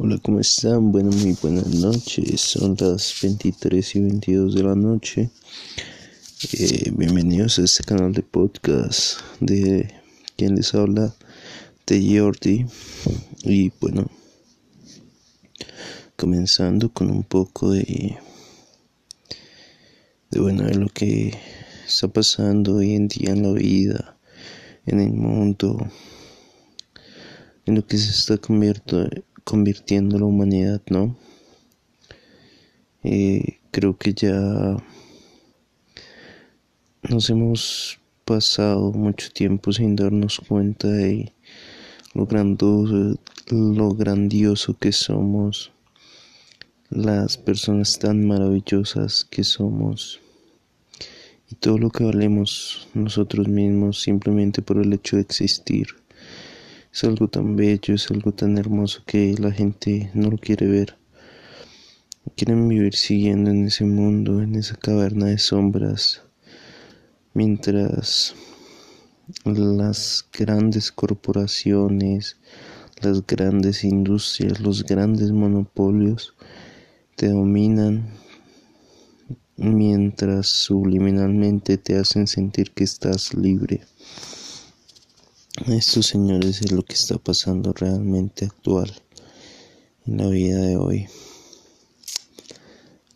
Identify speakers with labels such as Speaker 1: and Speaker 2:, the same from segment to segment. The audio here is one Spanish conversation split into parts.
Speaker 1: Hola, ¿cómo están? Bueno, muy buenas noches. Son las 23 y 22 de la noche. Eh, bienvenidos a este canal de podcast de quien les habla, de Jordi. Y bueno, comenzando con un poco de, de bueno, de lo que está pasando hoy en día en la vida, en el mundo, en lo que se está convirtiendo convirtiendo la humanidad, ¿no? Eh, creo que ya nos hemos pasado mucho tiempo sin darnos cuenta de lo grandioso, lo grandioso que somos, las personas tan maravillosas que somos y todo lo que valemos nosotros mismos simplemente por el hecho de existir. Es algo tan bello, es algo tan hermoso que la gente no lo quiere ver. Quieren vivir siguiendo en ese mundo, en esa caverna de sombras, mientras las grandes corporaciones, las grandes industrias, los grandes monopolios te dominan mientras subliminalmente te hacen sentir que estás libre. Esto, señores, es lo que está pasando realmente actual en la vida de hoy.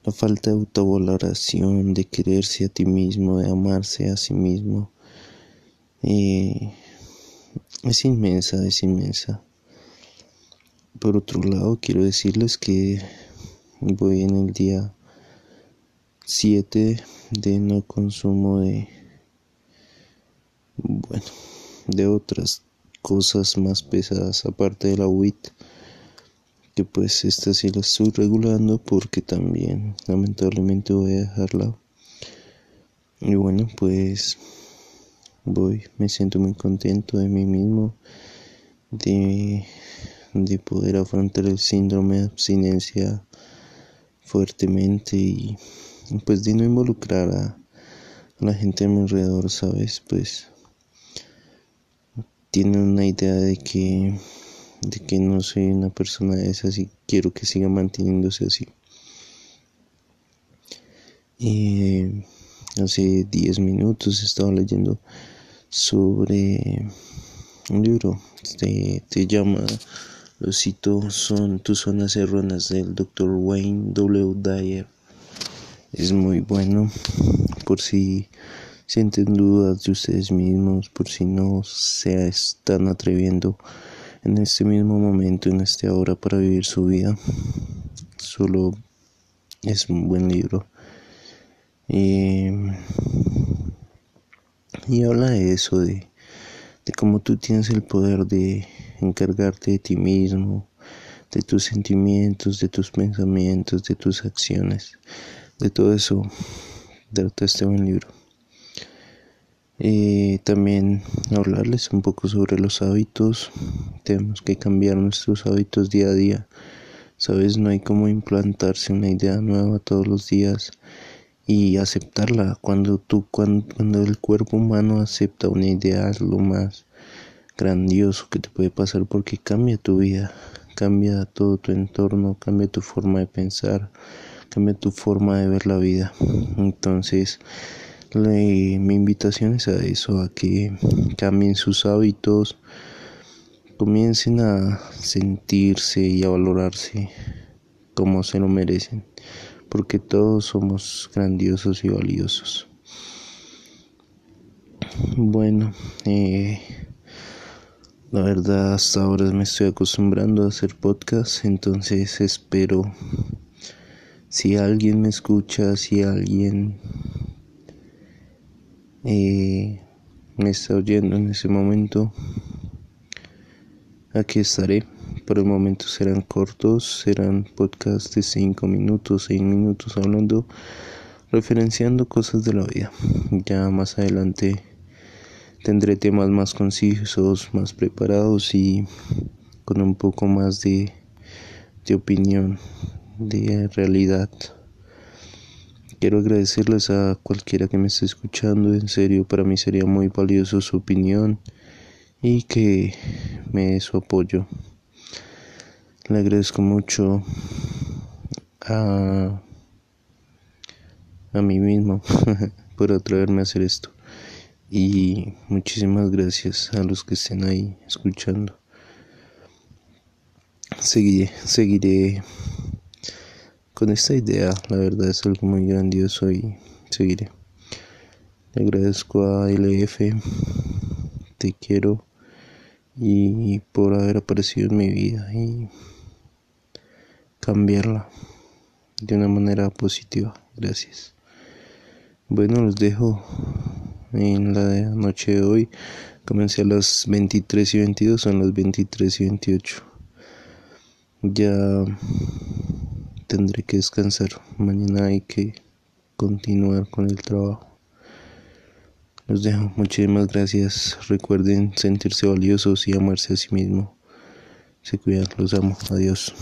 Speaker 1: La falta de autovaloración, de quererse a ti mismo, de amarse a sí mismo, eh, es inmensa, es inmensa. Por otro lado, quiero decirles que voy en el día 7 de no consumo de... Bueno de otras cosas más pesadas aparte de la WIT que pues esta sí la estoy regulando porque también lamentablemente voy a dejarla. Y bueno pues voy me siento muy contento de mí mismo de, de poder afrontar el síndrome de abstinencia fuertemente y, pues de no involucrar a, a la gente a mi alrededor sabes pues tienen una idea de que, de que no soy una persona de esas y quiero que siga manteniéndose así. Hace 10 minutos estaba leyendo sobre un libro, este, te llama, lo cito, son tus zonas erróneas del Dr. Wayne W. Dyer. Es muy bueno por si sienten dudas de ustedes mismos por si no se están atreviendo en este mismo momento, en este hora para vivir su vida. Solo es un buen libro. Y, habla de eso, de, cómo tú tienes el poder de encargarte de ti mismo, de tus sentimientos, de tus pensamientos, de tus acciones, de todo eso trata este buen libro. Y también hablarles un poco sobre los hábitos. Tenemos que cambiar nuestros hábitos día a día. Sabes, no hay como implantarse una idea nueva todos los días y aceptarla. Cuando tú, cuando, cuando el cuerpo humano acepta una idea, es lo más grandioso que te puede pasar porque cambia tu vida, cambia todo tu entorno, cambia tu forma de pensar, cambia tu forma de ver la vida. Entonces, mi invitación es a eso, a que cambien sus hábitos, comiencen a sentirse y a valorarse como se lo merecen, porque todos somos grandiosos y valiosos. Bueno, eh, la verdad hasta ahora me estoy acostumbrando a hacer podcast, entonces espero si alguien me escucha, si alguien y me está oyendo en ese momento, aquí estaré. Por el momento serán cortos, serán podcasts de 5 minutos, 6 minutos hablando, referenciando cosas de la vida. Ya más adelante tendré temas más concisos, más preparados y con un poco más de, de opinión, de realidad. Quiero agradecerles a cualquiera que me esté escuchando, en serio, para mí sería muy valioso su opinión y que me dé su apoyo. Le agradezco mucho a, a mí mismo por atreverme a hacer esto. Y muchísimas gracias a los que estén ahí escuchando. Seguiré, seguiré con esta idea. La verdad es algo muy grandioso y seguiré. Le agradezco a LF, te quiero y por haber aparecido en mi vida y cambiarla de una manera positiva. Gracias. Bueno, los dejo en la noche de hoy. Comencé a las 23 y 22, son las 23 y 28. Ya tendré que descansar. Mañana hay que continuar con el trabajo. Los dejo. Muchísimas gracias. Recuerden sentirse valiosos y amarse a sí mismos. Se cuidan. Los amo. Adiós.